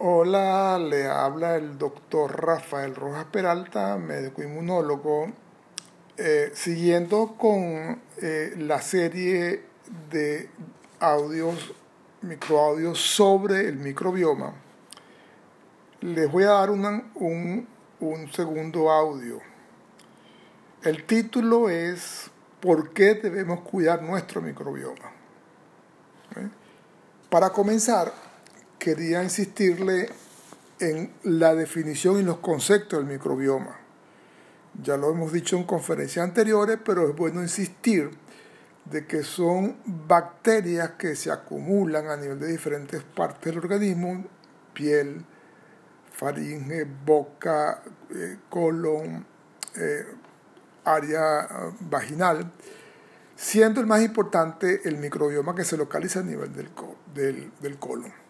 Hola, le habla el doctor Rafael Rojas Peralta, médico inmunólogo, eh, siguiendo con eh, la serie de audios, microaudios sobre el microbioma. Les voy a dar un, un segundo audio. El título es ¿Por qué debemos cuidar nuestro microbioma? ¿Eh? Para comenzar, quería insistirle en la definición y los conceptos del microbioma. Ya lo hemos dicho en conferencias anteriores, pero es bueno insistir de que son bacterias que se acumulan a nivel de diferentes partes del organismo, piel, faringe, boca, eh, colon, eh, área vaginal, siendo el más importante el microbioma que se localiza a nivel del, del colon.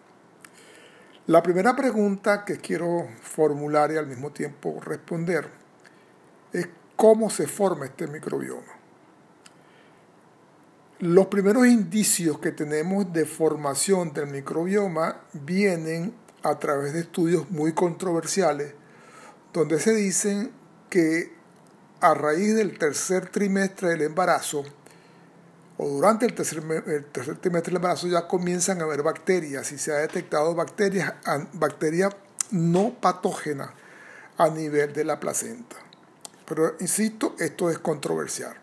La primera pregunta que quiero formular y al mismo tiempo responder es cómo se forma este microbioma. Los primeros indicios que tenemos de formación del microbioma vienen a través de estudios muy controversiales, donde se dicen que a raíz del tercer trimestre del embarazo, o durante el tercer, trimestre del embarazo ya comienzan a haber bacterias y se ha detectado bacterias, bacterias no patógenas a nivel de la placenta. Pero insisto, esto es controversial.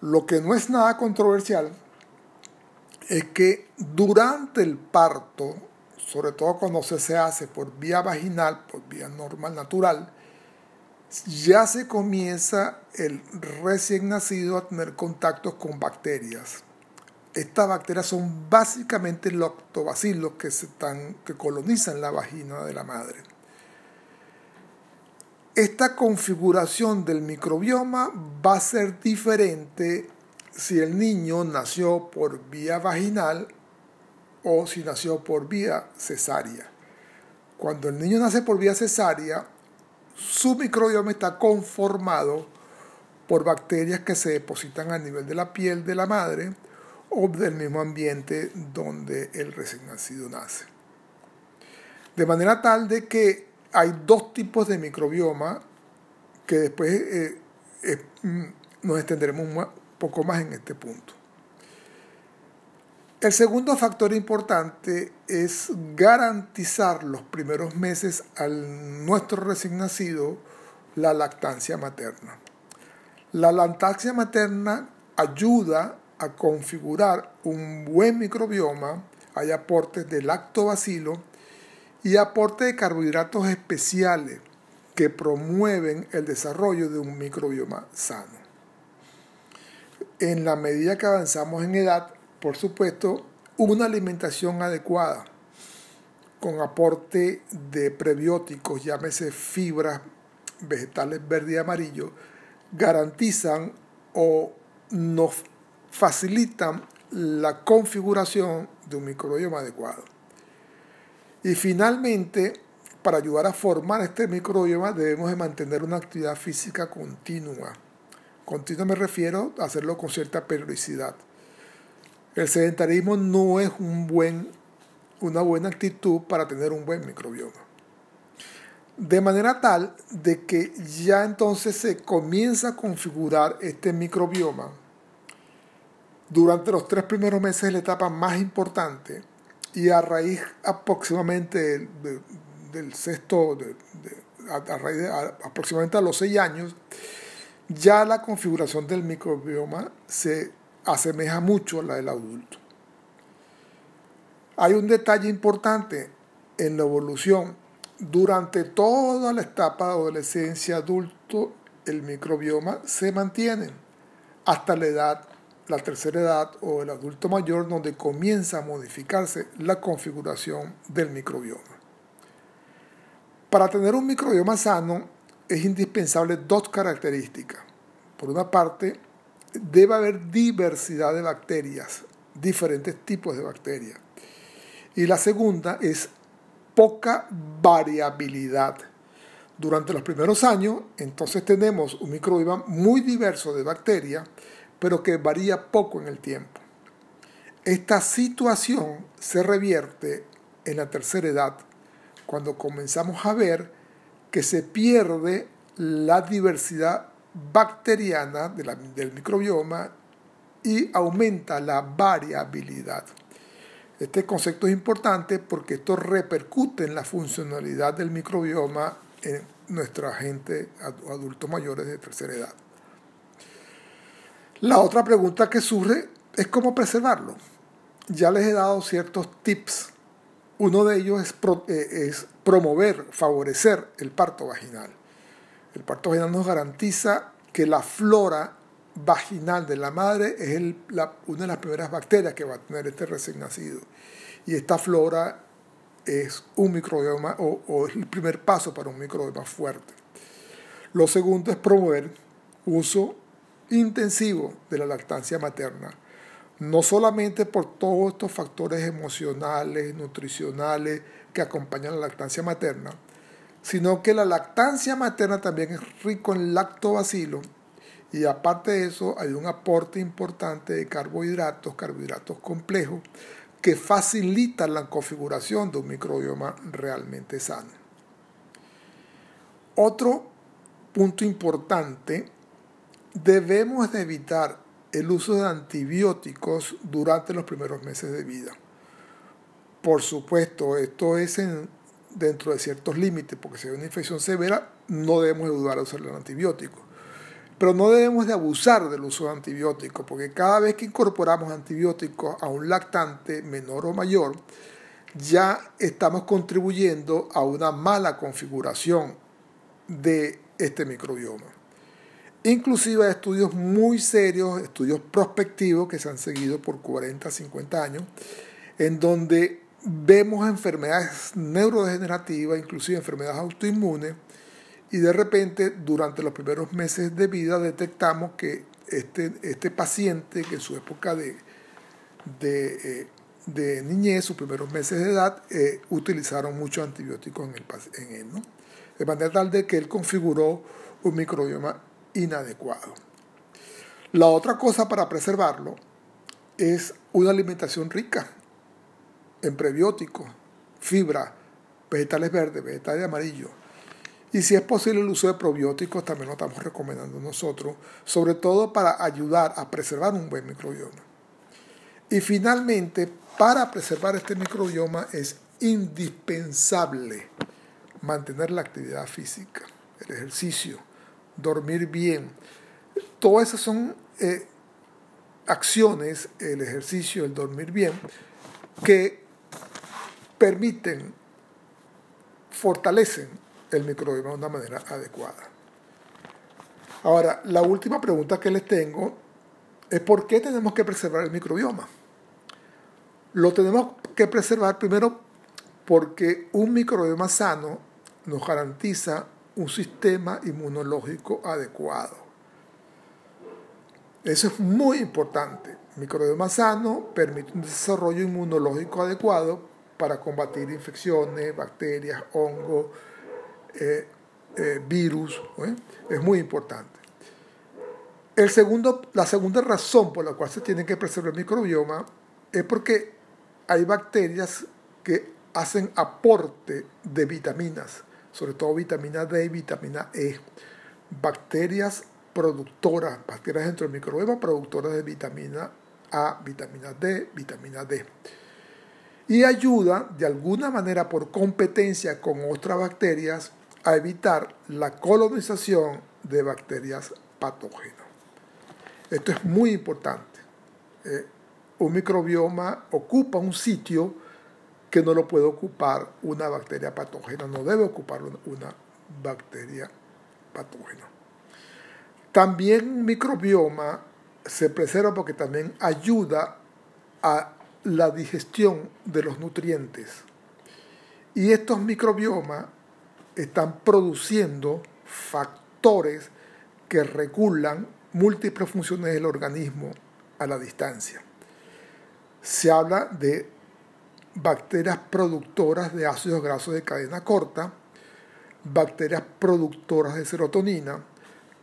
Lo que no es nada controversial es que durante el parto, sobre todo cuando se hace por vía vaginal, por vía normal, natural, ya se comienza el recién nacido a tener contactos con bacterias. Estas bacterias son básicamente lactobacilos que, se están, que colonizan la vagina de la madre. Esta configuración del microbioma va a ser diferente si el niño nació por vía vaginal o si nació por vía cesárea. Cuando el niño nace por vía cesárea, su microbioma está conformado por bacterias que se depositan a nivel de la piel de la madre o del mismo ambiente donde el recién nacido nace. De manera tal de que hay dos tipos de microbioma que después eh, eh, mm, nos extenderemos un poco más en este punto. El segundo factor importante es garantizar los primeros meses al nuestro recién nacido la lactancia materna. La lactancia materna ayuda a configurar un buen microbioma, hay aportes de lactobacilo y aportes de carbohidratos especiales que promueven el desarrollo de un microbioma sano. En la medida que avanzamos en edad, por supuesto, una alimentación adecuada con aporte de prebióticos, llámese fibras vegetales verde y amarillo, garantizan o nos facilitan la configuración de un microbioma adecuado. Y finalmente, para ayudar a formar este microbioma debemos de mantener una actividad física continua. Continua me refiero a hacerlo con cierta periodicidad. El sedentarismo no es una buena actitud para tener un buen microbioma. De manera tal de que ya entonces se comienza a configurar este microbioma durante los tres primeros meses de la etapa más importante y a raíz aproximadamente del, sexto, a, raíz aproximadamente a los seis años, ya la configuración del microbioma se asemeja mucho a la del adulto. Hay un detalle importante en la evolución. Durante toda la etapa de adolescencia adulto, el microbioma se mantiene hasta la edad, la tercera edad o el adulto mayor, donde comienza a modificarse la configuración del microbioma. Para tener un microbioma sano es indispensable dos características. Por una parte, debe haber diversidad de bacterias, diferentes tipos de bacterias. Y la segunda es poca variabilidad. Durante los primeros años, entonces tenemos un microbioma muy diverso de bacterias, pero que varía poco en el tiempo. Esta situación se revierte en la tercera edad, cuando comenzamos a ver que se pierde la diversidad bacteriana del microbioma y aumenta la variabilidad. Este concepto es importante porque esto repercute en la funcionalidad del microbioma en nuestra gente adultos mayores de tercera edad. La otra pregunta que surge es cómo preservarlo. Ya les he dado ciertos tips. Uno de ellos es, eh, es promover, favorecer el parto vaginal. El parto vaginal nos garantiza que la flora vaginal de la madre es una de las primeras bacterias que va a tener este recién nacido. Y esta flora es un microbioma o, es el primer paso para un microbioma fuerte. Lo segundo es promover uso intensivo de la lactancia materna, no solamente por todos estos factores emocionales, nutricionales que acompañan la lactancia materna, sino que la lactancia materna también es rico en lactobacilo y aparte de eso hay un aporte importante de carbohidratos, carbohidratos complejos, que facilitan la configuración de un microbioma realmente sano. Otro punto importante, debemos de evitar el uso de antibióticos durante los primeros meses de vida. Por supuesto, esto es dentro de ciertos límites, porque si hay una infección severa, no debemos dudar de usar el antibiótico. Pero no debemos de abusar del uso de antibióticos, porque cada vez que incorporamos antibióticos a un lactante menor o mayor, ya estamos contribuyendo a una mala configuración de este microbioma. Inclusive hay estudios muy serios, estudios prospectivos que se han seguido por 40, 50 años, en donde vemos enfermedades neurodegenerativas, inclusive enfermedades autoinmunes, y de repente durante los primeros meses de vida detectamos que este, este paciente, que en su época de, de, eh, de niñez, sus primeros meses de edad, eh, utilizaron muchos antibióticos en, el, en él, ¿no? de manera tal de que él configuró un microbioma inadecuado. La otra cosa para preservarlo es una alimentación rica en prebióticos, fibra, vegetales verdes, vegetales amarillos, y si es posible el uso de probióticos, también lo estamos recomendando nosotros, sobre todo para ayudar a preservar un buen microbioma. Y finalmente, para preservar este microbioma es indispensable mantener la actividad física, el ejercicio, dormir bien. Todas esas son eh, acciones, el ejercicio, el dormir bien, que permiten, fortalecen el microbioma de una manera adecuada. Ahora, la última pregunta que les tengo es por qué tenemos que preservar el microbioma. Lo tenemos que preservar primero porque un microbioma sano nos garantiza un sistema inmunológico adecuado. Eso es muy importante. microbioma sano permite un desarrollo inmunológico adecuado para combatir infecciones, bacterias, hongos, eh, eh, virus, ¿eh? es muy importante. El segundo, la segunda razón por la cual se tiene que preservar el microbioma es porque hay bacterias que hacen aporte de vitaminas, sobre todo vitamina D y vitamina E. Bacterias productoras, bacterias dentro del microbioma productoras de vitamina A, vitamina D, vitamina D. Y ayuda de alguna manera por competencia con otras bacterias a evitar la colonización de bacterias patógenas. Esto es muy importante. Eh, un microbioma ocupa un sitio que no lo puede ocupar una bacteria patógena, no debe ocupar una, bacteria patógena. También un microbioma se preserva porque también ayuda a la digestión de los nutrientes. Y estos microbiomas están produciendo factores que regulan múltiples funciones del organismo a la distancia. Se habla de bacterias productoras de ácidos grasos de cadena corta, bacterias productoras de serotonina,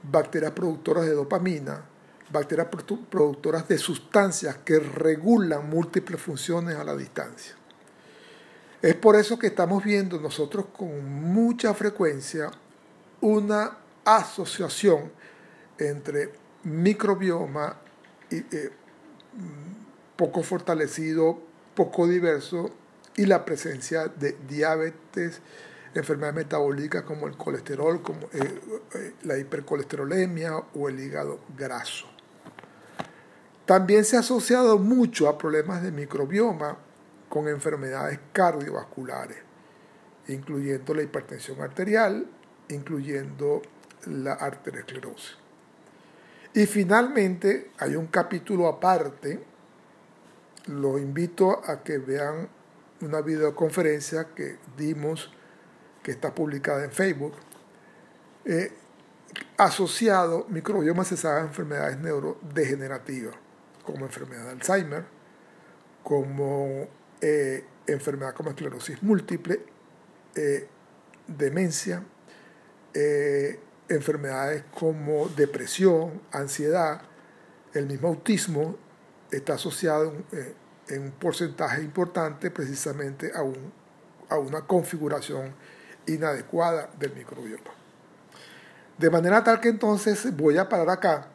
bacterias productoras de dopamina, bacterias productoras de sustancias que regulan múltiples funciones a la distancia. Es por eso que estamos viendo nosotros con mucha frecuencia una asociación entre microbioma eh, poco fortalecido, poco diverso y la presencia de diabetes, enfermedades metabólicas como el colesterol, como eh, eh, la hipercolesterolemia o el hígado graso. También se ha asociado mucho a problemas de microbioma con enfermedades cardiovasculares, incluyendo la hipertensión arterial, incluyendo la arteriosclerosis. Y finalmente hay un capítulo aparte, lo invito a que vean una videoconferencia que dimos, que está publicada en Facebook, eh, asociado microbioma sabe a enfermedades neurodegenerativas, como enfermedad de Alzheimer, como eh, enfermedad como esclerosis múltiple, eh, demencia, eh, enfermedades como depresión, ansiedad, el mismo autismo está asociado en, un porcentaje importante precisamente a, a una configuración inadecuada del microbioma. De manera tal que entonces voy a parar acá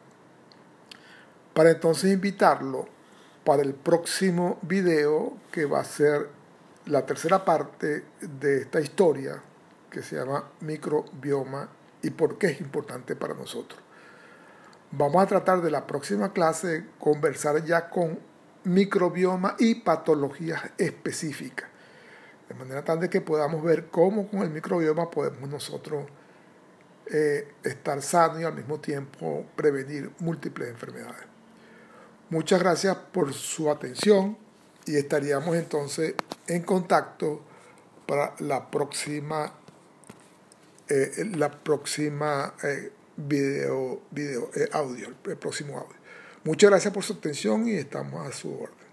para entonces invitarlo para el próximo video que va a ser la tercera parte de esta historia que se llama microbioma y por qué es importante para nosotros. Vamos a tratar de la próxima clase conversar ya con microbioma y patologías específicas, de manera tal de que podamos ver cómo con el microbioma podemos nosotros eh, estar sanos y al mismo tiempo prevenir múltiples enfermedades. Muchas gracias por su atención y estaríamos entonces en contacto para la próxima, eh, la próxima eh, video, video eh, audio, el próximo audio. Muchas gracias por su atención y estamos a su orden.